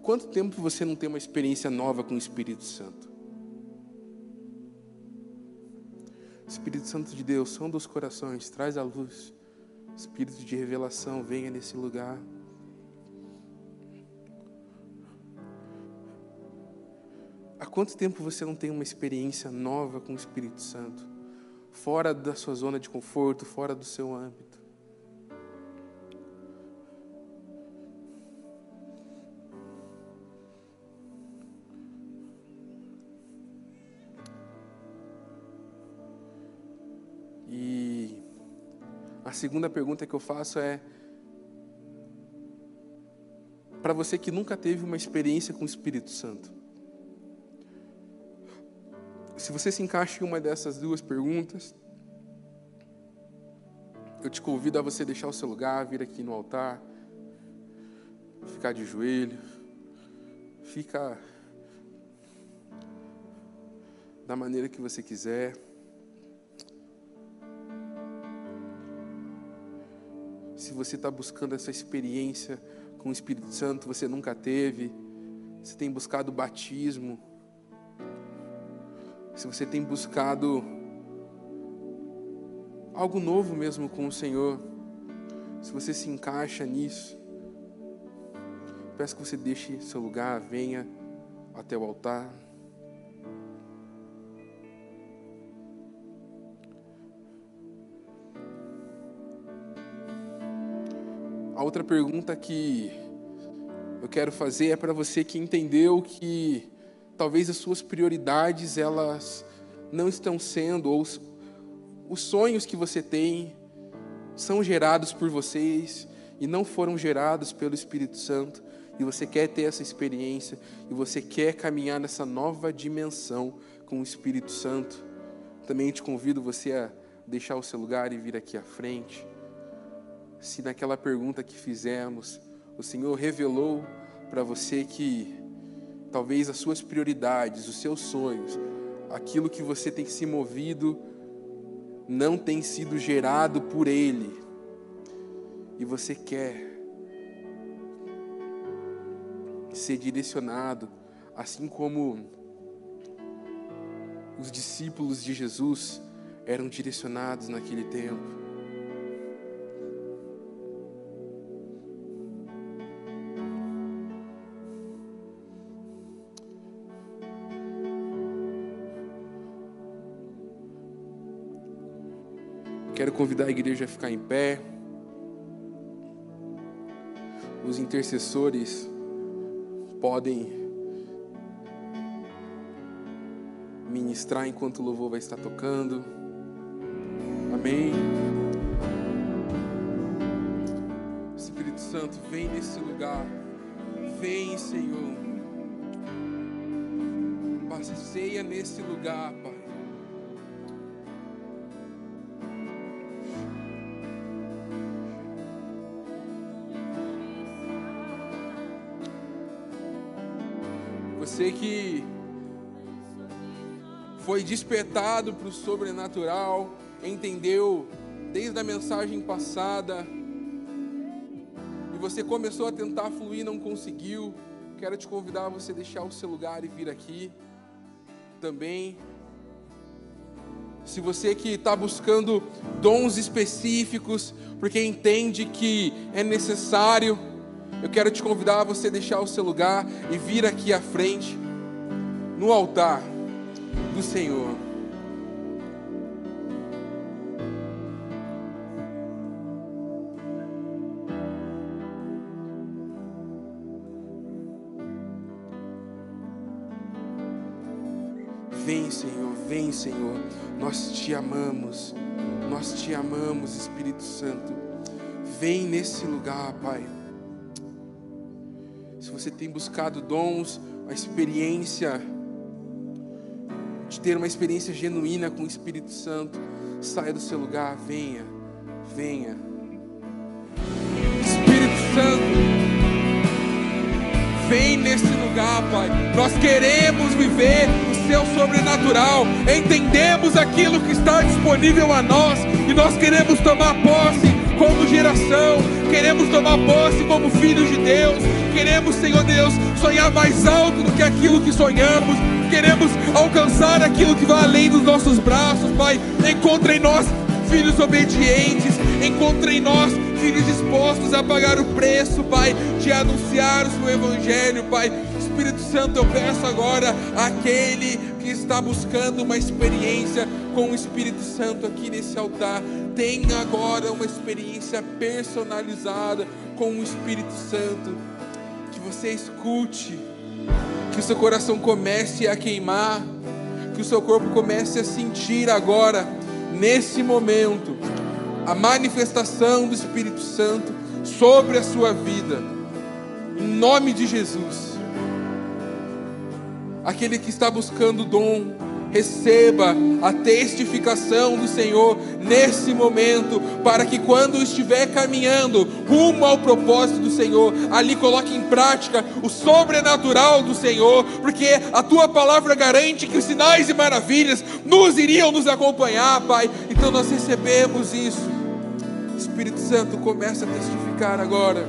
Quanto tempo você não tem uma experiência nova com o Espírito Santo? Espírito Santo de Deus, som dos corações, traz a luz. Espírito de revelação, venha nesse lugar. Quanto tempo você não tem uma experiência nova com o Espírito Santo? Fora da sua zona de conforto, fora do seu âmbito. A segunda pergunta que eu faço é: para você que nunca teve uma experiência com o Espírito Santo, se você se encaixa em uma dessas duas perguntas, eu te convido a você deixar o seu lugar, vir aqui no altar, ficar de joelho, fica da maneira que você quiser. se você está buscando essa experiência com o Espírito Santo, você nunca teve, você tem buscado batismo, se você tem buscado algo novo mesmo com o Senhor, se você se encaixa nisso, peço que você deixe seu lugar, venha até o altar. A outra pergunta que eu quero fazer é para você que entendeu que talvez as suas prioridades elas não estão sendo ou os, os sonhos que você tem são gerados por vocês e não foram gerados pelo Espírito Santo e você quer ter essa experiência e você quer caminhar nessa nova dimensão com o Espírito Santo. Também te convido você a deixar o seu lugar e vir aqui à frente se naquela pergunta que fizemos, o Senhor revelou para você que talvez as suas prioridades, os seus sonhos, aquilo que você tem se movido, não tem sido gerado por Ele, e você quer ser direcionado, assim como os discípulos de Jesus eram direcionados naquele tempo. Convidar a igreja a ficar em pé. Os intercessores podem ministrar enquanto o louvor vai estar tocando. Amém. Espírito Santo, vem nesse lugar. Vem, Senhor. Passeia nesse lugar, Pai. Você que foi despertado para o sobrenatural, entendeu desde a mensagem passada, e você começou a tentar fluir, não conseguiu. Quero te convidar a você deixar o seu lugar e vir aqui também. Se você que está buscando dons específicos, porque entende que é necessário, eu quero te convidar a você deixar o seu lugar e vir aqui à frente, no altar do Senhor. Vem, Senhor, vem, Senhor. Nós te amamos. Nós te amamos, Espírito Santo. Vem nesse lugar, Pai você tem buscado dons, a experiência de ter uma experiência genuína com o Espírito Santo, saia do seu lugar, venha, venha. Espírito Santo, vem nesse lugar, Pai. Nós queremos viver o seu sobrenatural. Entendemos aquilo que está disponível a nós e nós queremos tomar posse como geração, queremos tomar posse como filhos de Deus. Queremos, Senhor Deus, sonhar mais alto do que aquilo que sonhamos. Queremos alcançar aquilo que vai além dos nossos braços, Pai. Encontre em nós filhos obedientes. Encontre em nós filhos dispostos a pagar o preço, Pai, de anunciar o seu evangelho, Pai. Espírito Santo, eu peço agora aquele que está buscando uma experiência com o Espírito Santo aqui nesse altar, tenha agora uma experiência personalizada com o Espírito Santo. Que você escute, que o seu coração comece a queimar, que o seu corpo comece a sentir agora, nesse momento, a manifestação do Espírito Santo sobre a sua vida, em nome de Jesus. Aquele que está buscando dom, receba a testificação do Senhor nesse momento, para que quando estiver caminhando rumo ao propósito do Senhor, ali coloque em prática o sobrenatural do Senhor, porque a tua palavra garante que os sinais e maravilhas nos iriam nos acompanhar, Pai. Então nós recebemos isso. Espírito Santo começa a testificar agora.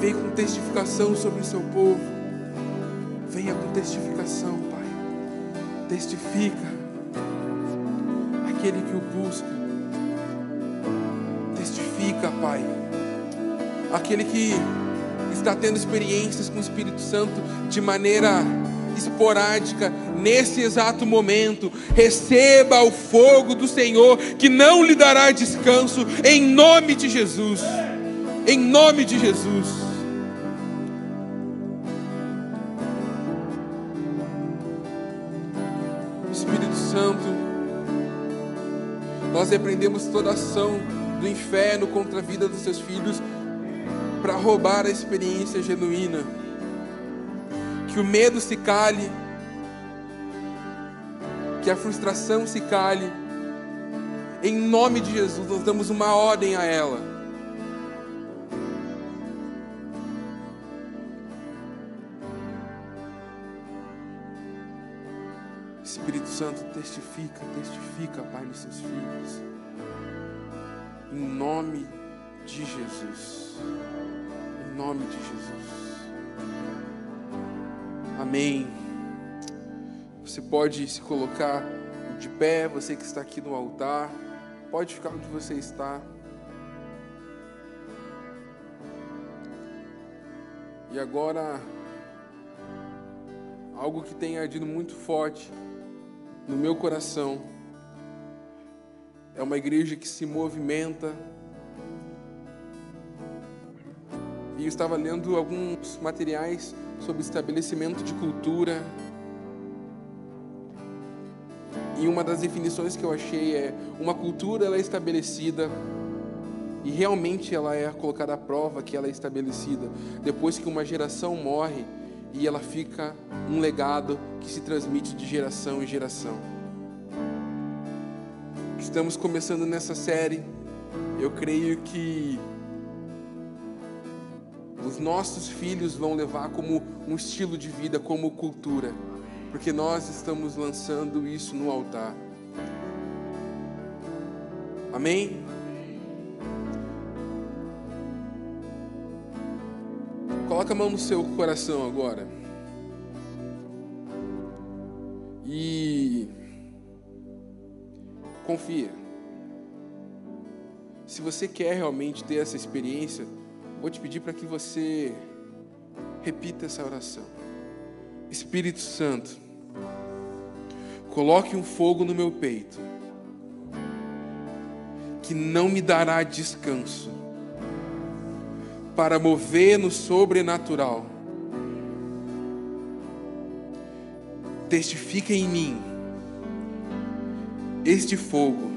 Vem com testificação sobre o seu povo. Venha com testificação, Pai. Testifica aquele que o busca. Testifica, Pai. Aquele que está tendo experiências com o Espírito Santo de maneira esporádica, nesse exato momento, receba o fogo do Senhor, que não lhe dará descanso, em nome de Jesus. Em nome de Jesus. Nós repreendemos toda ação do inferno contra a vida dos seus filhos para roubar a experiência genuína que o medo se cale, que a frustração se cale. Em nome de Jesus, nós damos uma ordem a ela. Santo, testifica, testifica, Pai, nos seus filhos. Em nome de Jesus. Em nome de Jesus. Amém. Você pode se colocar de pé, você que está aqui no altar, pode ficar onde você está. E agora, algo que tem ardido muito forte no meu coração é uma igreja que se movimenta. E eu estava lendo alguns materiais sobre estabelecimento de cultura. E uma das definições que eu achei é uma cultura ela é estabelecida e realmente ela é colocada à prova que ela é estabelecida depois que uma geração morre e ela fica um legado que se transmite de geração em geração. Estamos começando nessa série. Eu creio que os nossos filhos vão levar como um estilo de vida, como cultura, porque nós estamos lançando isso no altar. Amém? Coloca a mão no seu coração agora. E confia. Se você quer realmente ter essa experiência, vou te pedir para que você repita essa oração. Espírito Santo, coloque um fogo no meu peito, que não me dará descanso, para mover no sobrenatural. Testifica em mim este fogo,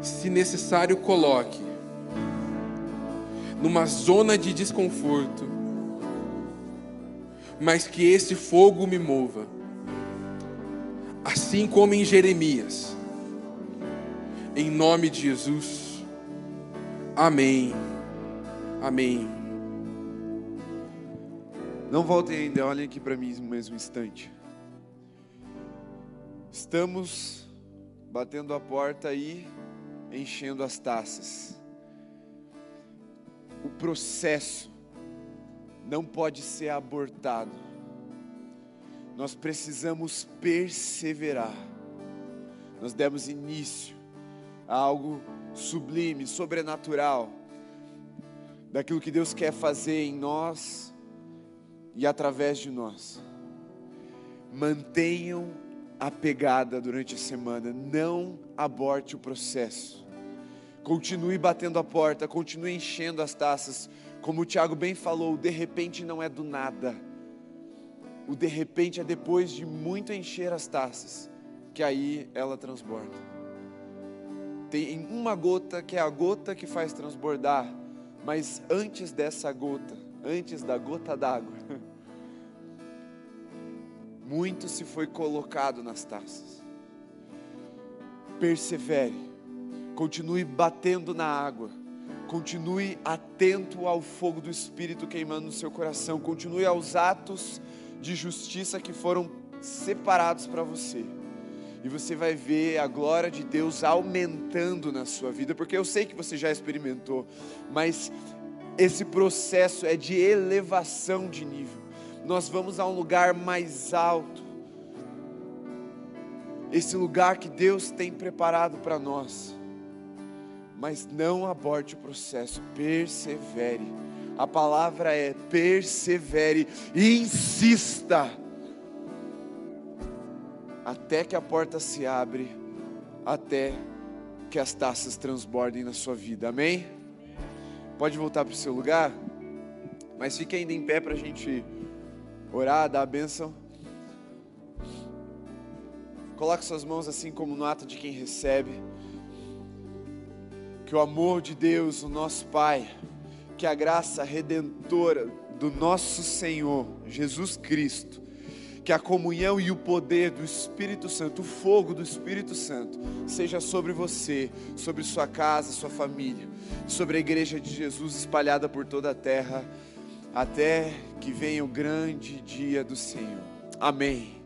se necessário, coloque numa zona de desconforto, mas que esse fogo me mova, assim como em Jeremias, em nome de Jesus, amém, Amém. Não voltem ainda, olhem aqui para mim no mesmo instante. Estamos batendo a porta e enchendo as taças. O processo não pode ser abortado. Nós precisamos perseverar. Nós demos início a algo sublime, sobrenatural, daquilo que Deus quer fazer em nós e através de nós. Mantenham a pegada durante a semana, não aborte o processo. Continue batendo a porta, continue enchendo as taças. Como o Tiago bem falou, de repente não é do nada. O de repente é depois de muito encher as taças, que aí ela transborda. Tem uma gota que é a gota que faz transbordar, mas antes dessa gota, antes da gota d'água, muito se foi colocado nas taças. Persevere, continue batendo na água, continue atento ao fogo do Espírito queimando no seu coração, continue aos atos de justiça que foram separados para você. E você vai ver a glória de Deus aumentando na sua vida, porque eu sei que você já experimentou, mas esse processo é de elevação de nível nós vamos a um lugar mais alto. Esse lugar que Deus tem preparado para nós. Mas não aborte o processo, persevere. A palavra é persevere, insista. Até que a porta se abre, até que as taças transbordem na sua vida. Amém? Pode voltar para o seu lugar? Mas fique ainda em pé para a gente orar, dar a bênção. Coloque suas mãos assim como no ato de quem recebe. Que o amor de Deus, o nosso Pai, que a graça redentora do nosso Senhor Jesus Cristo, que a comunhão e o poder do Espírito Santo, o fogo do Espírito Santo, seja sobre você, sobre sua casa, sua família, sobre a igreja de Jesus espalhada por toda a terra até que venha o grande dia do Senhor. Amém.